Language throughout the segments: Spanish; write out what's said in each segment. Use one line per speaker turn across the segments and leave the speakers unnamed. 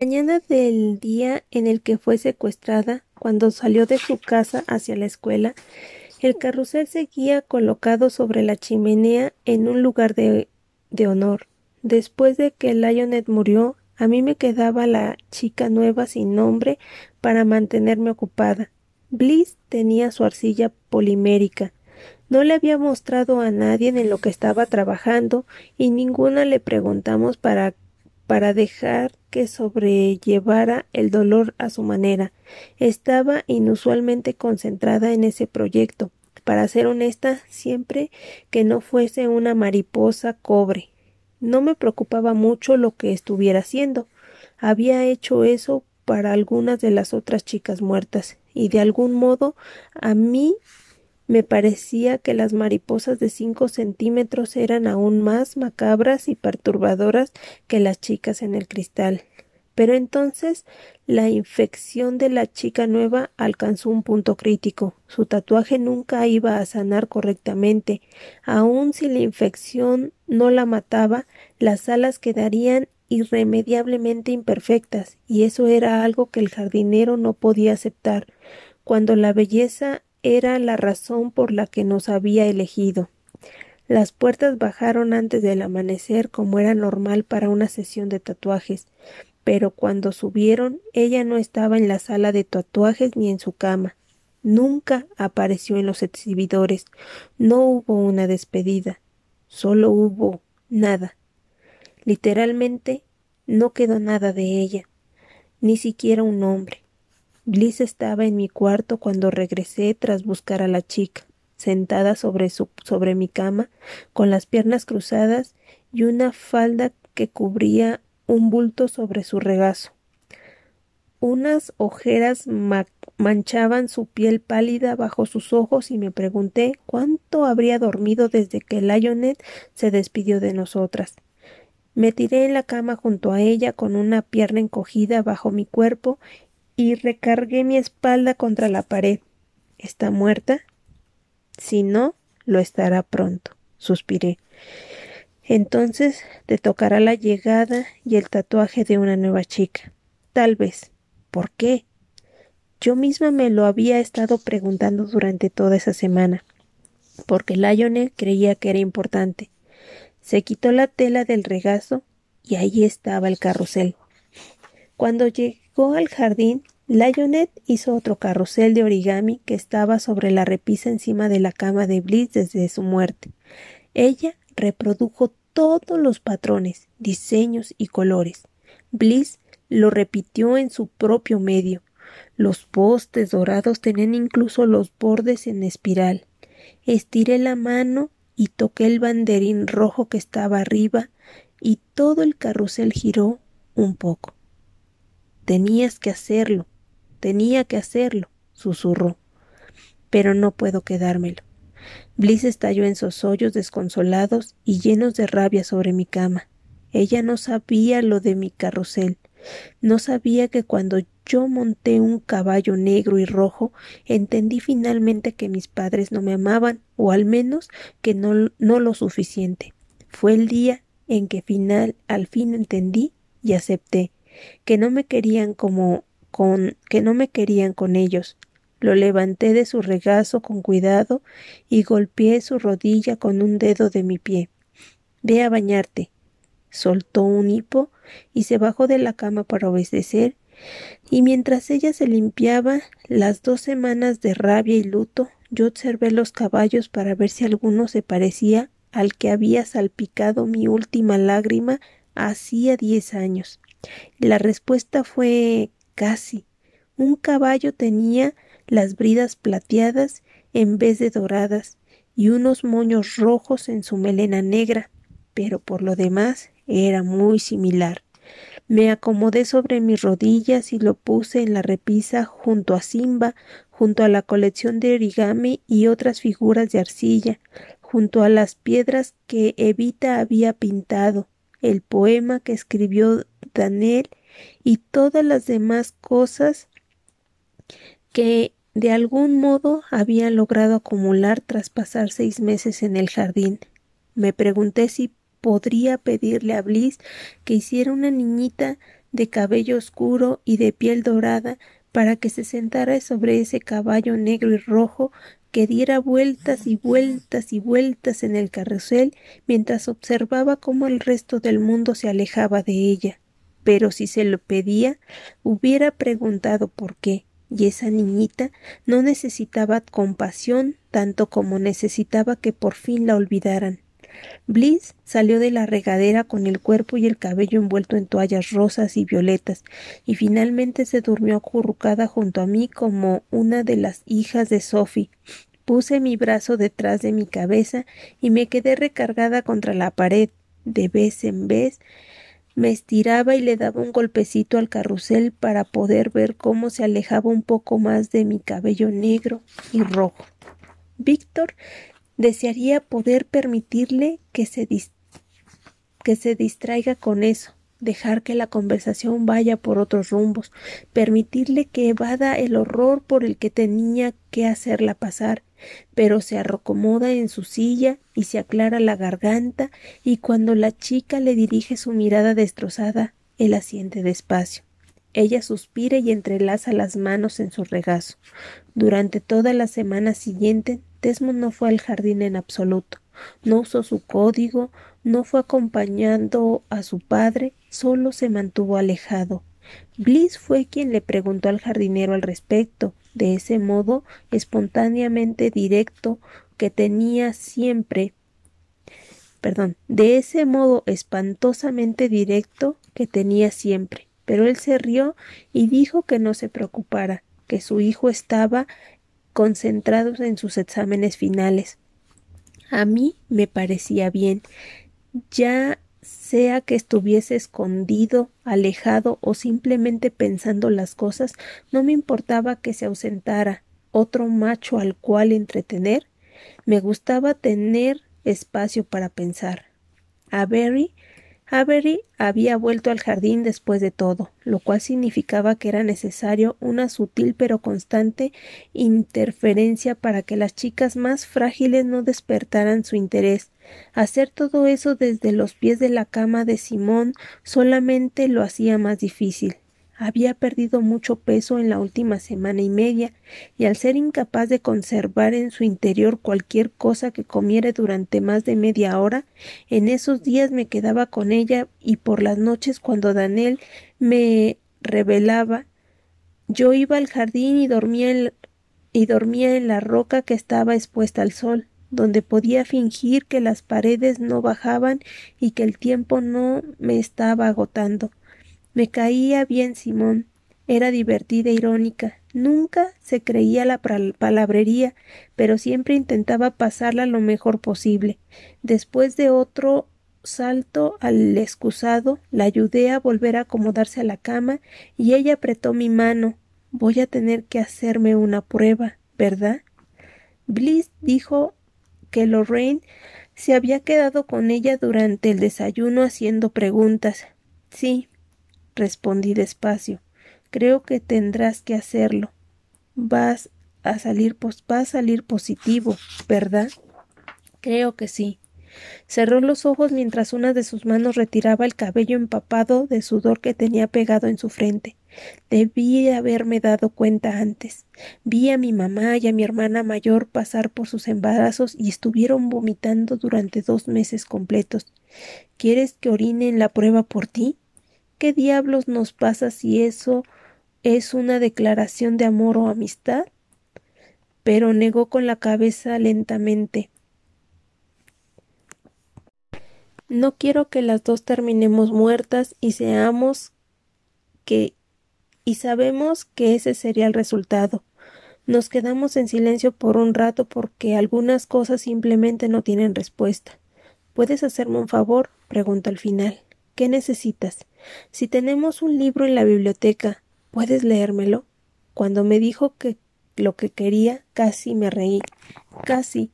mañana del día en el que fue secuestrada, cuando salió de su casa hacia la escuela, el carrusel seguía colocado sobre la chimenea en un lugar de, honor. Después de que Lionel murió, a mí me quedaba la chica nueva sin nombre para mantenerme ocupada. Bliss tenía su arcilla polimérica. No le había mostrado a nadie en lo que estaba trabajando y ninguna le preguntamos para para dejar que sobrellevara el dolor a su manera. Estaba inusualmente concentrada en ese proyecto. Para ser honesta, siempre que no fuese una mariposa cobre. No me preocupaba mucho lo que estuviera haciendo. Había hecho eso para algunas de las otras chicas muertas, y de algún modo a mí me parecía que las mariposas de cinco centímetros eran aún más macabras y perturbadoras que las chicas en el cristal. Pero entonces la infección de la chica nueva alcanzó un punto crítico. Su tatuaje nunca iba a sanar correctamente. Aun si la infección no la mataba, las alas quedarían irremediablemente imperfectas, y eso era algo que el jardinero no podía aceptar. Cuando la belleza era la razón por la que nos había elegido. Las puertas bajaron antes del amanecer como era normal para una sesión de tatuajes, pero cuando subieron ella no estaba en la sala de tatuajes ni en su cama. Nunca apareció en los exhibidores. No hubo una despedida. Solo hubo nada. Literalmente no quedó nada de ella, ni siquiera un nombre. Bliss estaba en mi cuarto cuando regresé tras buscar a la chica, sentada sobre, su, sobre mi cama, con las piernas cruzadas y una falda que cubría un bulto sobre su regazo. Unas ojeras manchaban su piel pálida bajo sus ojos y me pregunté cuánto habría dormido desde que Lionet se despidió de nosotras. Me tiré en la cama junto a ella con una pierna encogida bajo mi cuerpo y recargué mi espalda contra la pared. ¿Está muerta? Si no, lo estará pronto, suspiré. Entonces te tocará la llegada y el tatuaje de una nueva chica. Tal vez. ¿Por qué? Yo misma me lo había estado preguntando durante toda esa semana, porque Lionel creía que era importante. Se quitó la tela del regazo y ahí estaba el carrusel. Cuando llegó al jardín, Lionel hizo otro carrusel de origami que estaba sobre la repisa encima de la cama de Bliss desde su muerte. Ella reprodujo todos los patrones, diseños y colores. Bliss lo repitió en su propio medio. Los postes dorados tenían incluso los bordes en espiral. Estiré la mano y toqué el banderín rojo que estaba arriba y todo el carrusel giró un poco. Tenías que hacerlo, tenía que hacerlo, susurró. Pero no puedo quedármelo. Bliss estalló en sosollos desconsolados y llenos de rabia sobre mi cama. Ella no sabía lo de mi carrusel. No sabía que cuando yo monté un caballo negro y rojo, entendí finalmente que mis padres no me amaban, o al menos que no, no lo suficiente. Fue el día en que final, al fin entendí y acepté que no me querían como con que no me querían con ellos. Lo levanté de su regazo con cuidado y golpeé su rodilla con un dedo de mi pie. Ve a bañarte. Soltó un hipo y se bajó de la cama para obedecer, y mientras ella se limpiaba las dos semanas de rabia y luto, yo observé los caballos para ver si alguno se parecía al que había salpicado mi última lágrima hacía diez años. La respuesta fue casi. Un caballo tenía las bridas plateadas en vez de doradas y unos moños rojos en su melena negra, pero por lo demás era muy similar. Me acomodé sobre mis rodillas y lo puse en la repisa junto a Simba, junto a la colección de origami y otras figuras de arcilla, junto a las piedras que Evita había pintado, el poema que escribió Daniel y todas las demás cosas que de algún modo había logrado acumular tras pasar seis meses en el jardín. Me pregunté si podría pedirle a Bliss que hiciera una niñita de cabello oscuro y de piel dorada, para que se sentara sobre ese caballo negro y rojo que diera vueltas y vueltas y vueltas en el carrusel mientras observaba cómo el resto del mundo se alejaba de ella. Pero si se lo pedía, hubiera preguntado por qué, y esa niñita no necesitaba compasión tanto como necesitaba que por fin la olvidaran. Bliss salió de la regadera con el cuerpo y el cabello envuelto en toallas rosas y violetas, y finalmente se durmió acurrucada junto a mí como una de las hijas de Sophie. Puse mi brazo detrás de mi cabeza y me quedé recargada contra la pared. De vez en vez me estiraba y le daba un golpecito al carrusel para poder ver cómo se alejaba un poco más de mi cabello negro y rojo. Víctor desearía poder permitirle que se, que se distraiga con eso, dejar que la conversación vaya por otros rumbos, permitirle que evada el horror por el que tenía que hacerla pasar, pero se arrocomoda en su silla y se aclara la garganta y cuando la chica le dirige su mirada destrozada, él asiente despacio. Ella suspira y entrelaza las manos en su regazo. Durante toda la semana siguiente Desmond no fue al jardín en absoluto, no usó su código, no fue acompañando a su padre, solo se mantuvo alejado. Bliss fue quien le preguntó al jardinero al respecto, de ese modo espontáneamente directo que tenía siempre perdón, de ese modo espantosamente directo que tenía siempre. Pero él se rió y dijo que no se preocupara, que su hijo estaba concentrados en sus exámenes finales. A mí me parecía bien, ya sea que estuviese escondido, alejado o simplemente pensando las cosas, no me importaba que se ausentara otro macho al cual entretener. Me gustaba tener espacio para pensar. A Berry Avery había vuelto al jardín después de todo, lo cual significaba que era necesario una sutil pero constante interferencia para que las chicas más frágiles no despertaran su interés. Hacer todo eso desde los pies de la cama de Simón solamente lo hacía más difícil. Había perdido mucho peso en la última semana y media, y al ser incapaz de conservar en su interior cualquier cosa que comiera durante más de media hora, en esos días me quedaba con ella y por las noches cuando Daniel me revelaba yo iba al jardín y dormía en, y dormía en la roca que estaba expuesta al sol, donde podía fingir que las paredes no bajaban y que el tiempo no me estaba agotando. Me caía bien Simón. Era divertida e irónica. Nunca se creía la palabrería, pero siempre intentaba pasarla lo mejor posible. Después de otro salto al excusado, la ayudé a volver a acomodarse a la cama y ella apretó mi mano. Voy a tener que hacerme una prueba, ¿verdad? Bliss dijo que Lorraine se había quedado con ella durante el desayuno haciendo preguntas. Sí, respondí despacio. Creo que tendrás que hacerlo. Vas a salir, a salir positivo, ¿verdad? Creo que sí. Cerró los ojos mientras una de sus manos retiraba el cabello empapado de sudor que tenía pegado en su frente. Debí haberme dado cuenta antes. Vi a mi mamá y a mi hermana mayor pasar por sus embarazos y estuvieron vomitando durante dos meses completos. ¿Quieres que orine en la prueba por ti? ¿Qué diablos nos pasa si eso es una declaración de amor o amistad? Pero negó con la cabeza lentamente. No quiero que las dos terminemos muertas y seamos que y sabemos que ese sería el resultado. Nos quedamos en silencio por un rato porque algunas cosas simplemente no tienen respuesta. ¿Puedes hacerme un favor? preguntó al final. ¿Qué necesitas? Si tenemos un libro en la biblioteca, ¿puedes leérmelo? Cuando me dijo que lo que quería, casi me reí. Casi.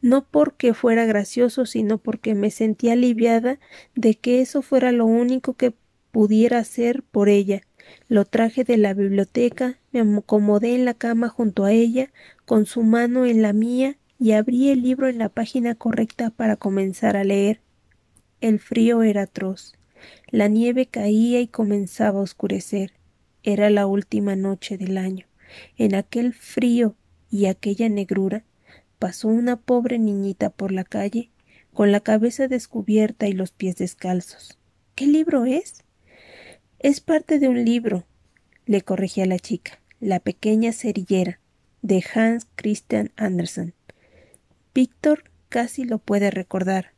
No porque fuera gracioso, sino porque me sentía aliviada de que eso fuera lo único que pudiera hacer por ella. Lo traje de la biblioteca, me acomodé en la cama junto a ella, con su mano en la mía, y abrí el libro en la página correcta para comenzar a leer. El frío era atroz. La nieve caía y comenzaba a oscurecer. Era la última noche del año. En aquel frío y aquella negrura pasó una pobre niñita por la calle con la cabeza descubierta y los pies descalzos. ¿Qué libro es? Es parte de un libro, le corregía la chica, La pequeña cerillera, de Hans Christian Andersen. Víctor casi lo puede recordar.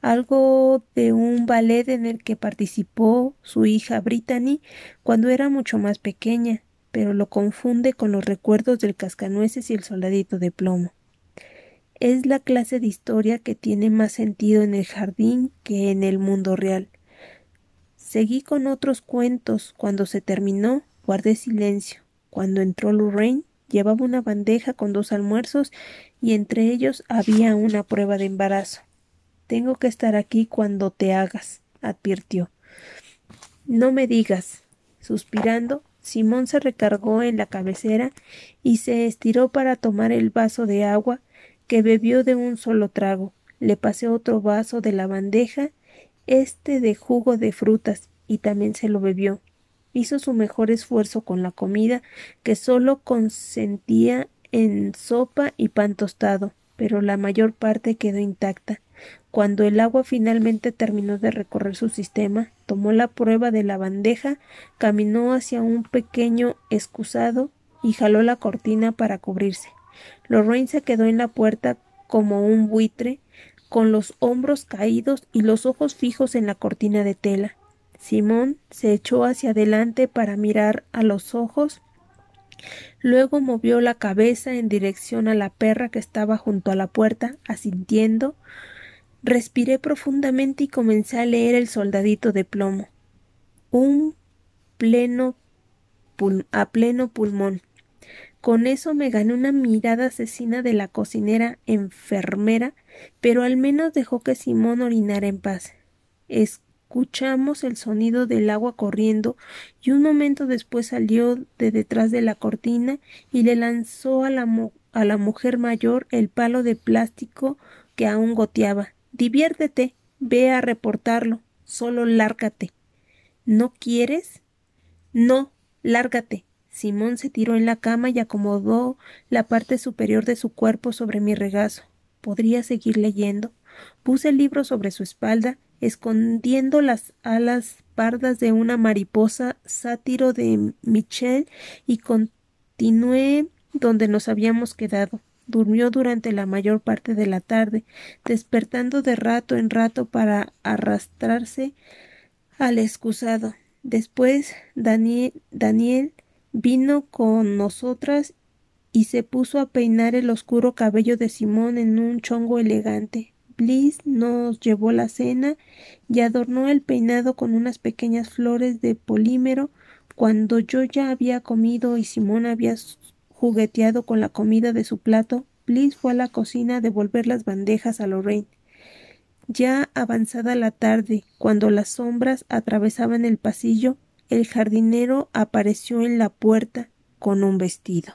Algo de un ballet en el que participó su hija Brittany cuando era mucho más pequeña, pero lo confunde con los recuerdos del cascanueces y el soldadito de plomo. Es la clase de historia que tiene más sentido en el jardín que en el mundo real. Seguí con otros cuentos. Cuando se terminó, guardé silencio. Cuando entró Lorraine, llevaba una bandeja con dos almuerzos y entre ellos había una prueba de embarazo. Tengo que estar aquí cuando te hagas, advirtió. No me digas. Suspirando, Simón se recargó en la cabecera y se estiró para tomar el vaso de agua que bebió de un solo trago. Le pasé otro vaso de la bandeja, este de jugo de frutas, y también se lo bebió. Hizo su mejor esfuerzo con la comida, que solo consentía en sopa y pan tostado, pero la mayor parte quedó intacta. Cuando el agua finalmente terminó de recorrer su sistema, tomó la prueba de la bandeja, caminó hacia un pequeño excusado y jaló la cortina para cubrirse. Lorraine se quedó en la puerta como un buitre, con los hombros caídos y los ojos fijos en la cortina de tela. Simón se echó hacia adelante para mirar a los ojos, luego movió la cabeza en dirección a la perra que estaba junto a la puerta, asintiendo. Respiré profundamente y comencé a leer el soldadito de plomo. Un pleno a pleno pulmón. Con eso me gané una mirada asesina de la cocinera enfermera, pero al menos dejó que Simón orinara en paz. Escuchamos el sonido del agua corriendo y un momento después salió de detrás de la cortina y le lanzó a la, a la mujer mayor el palo de plástico que aún goteaba. Diviértete, ve a reportarlo, solo lárgate. ¿No quieres? No, lárgate. Simón se tiró en la cama y acomodó la parte superior de su cuerpo sobre mi regazo. ¿Podría seguir leyendo? Puse el libro sobre su espalda, escondiendo las alas pardas de una mariposa sátiro de Michel, y continué donde nos habíamos quedado. Durmió durante la mayor parte de la tarde, despertando de rato en rato para arrastrarse al excusado. Después Daniel, vino con nosotras y se puso a peinar el oscuro cabello de Simón en un chongo elegante. Bliss nos llevó la cena y adornó el peinado con unas pequeñas flores de polímero. Cuando yo ya había comido y Simón había jugueteado con la comida de su plato, Bliss fue a la cocina a devolver las bandejas a Lorraine. Ya avanzada la tarde, cuando las sombras atravesaban el pasillo, el jardinero apareció en la puerta con un vestido.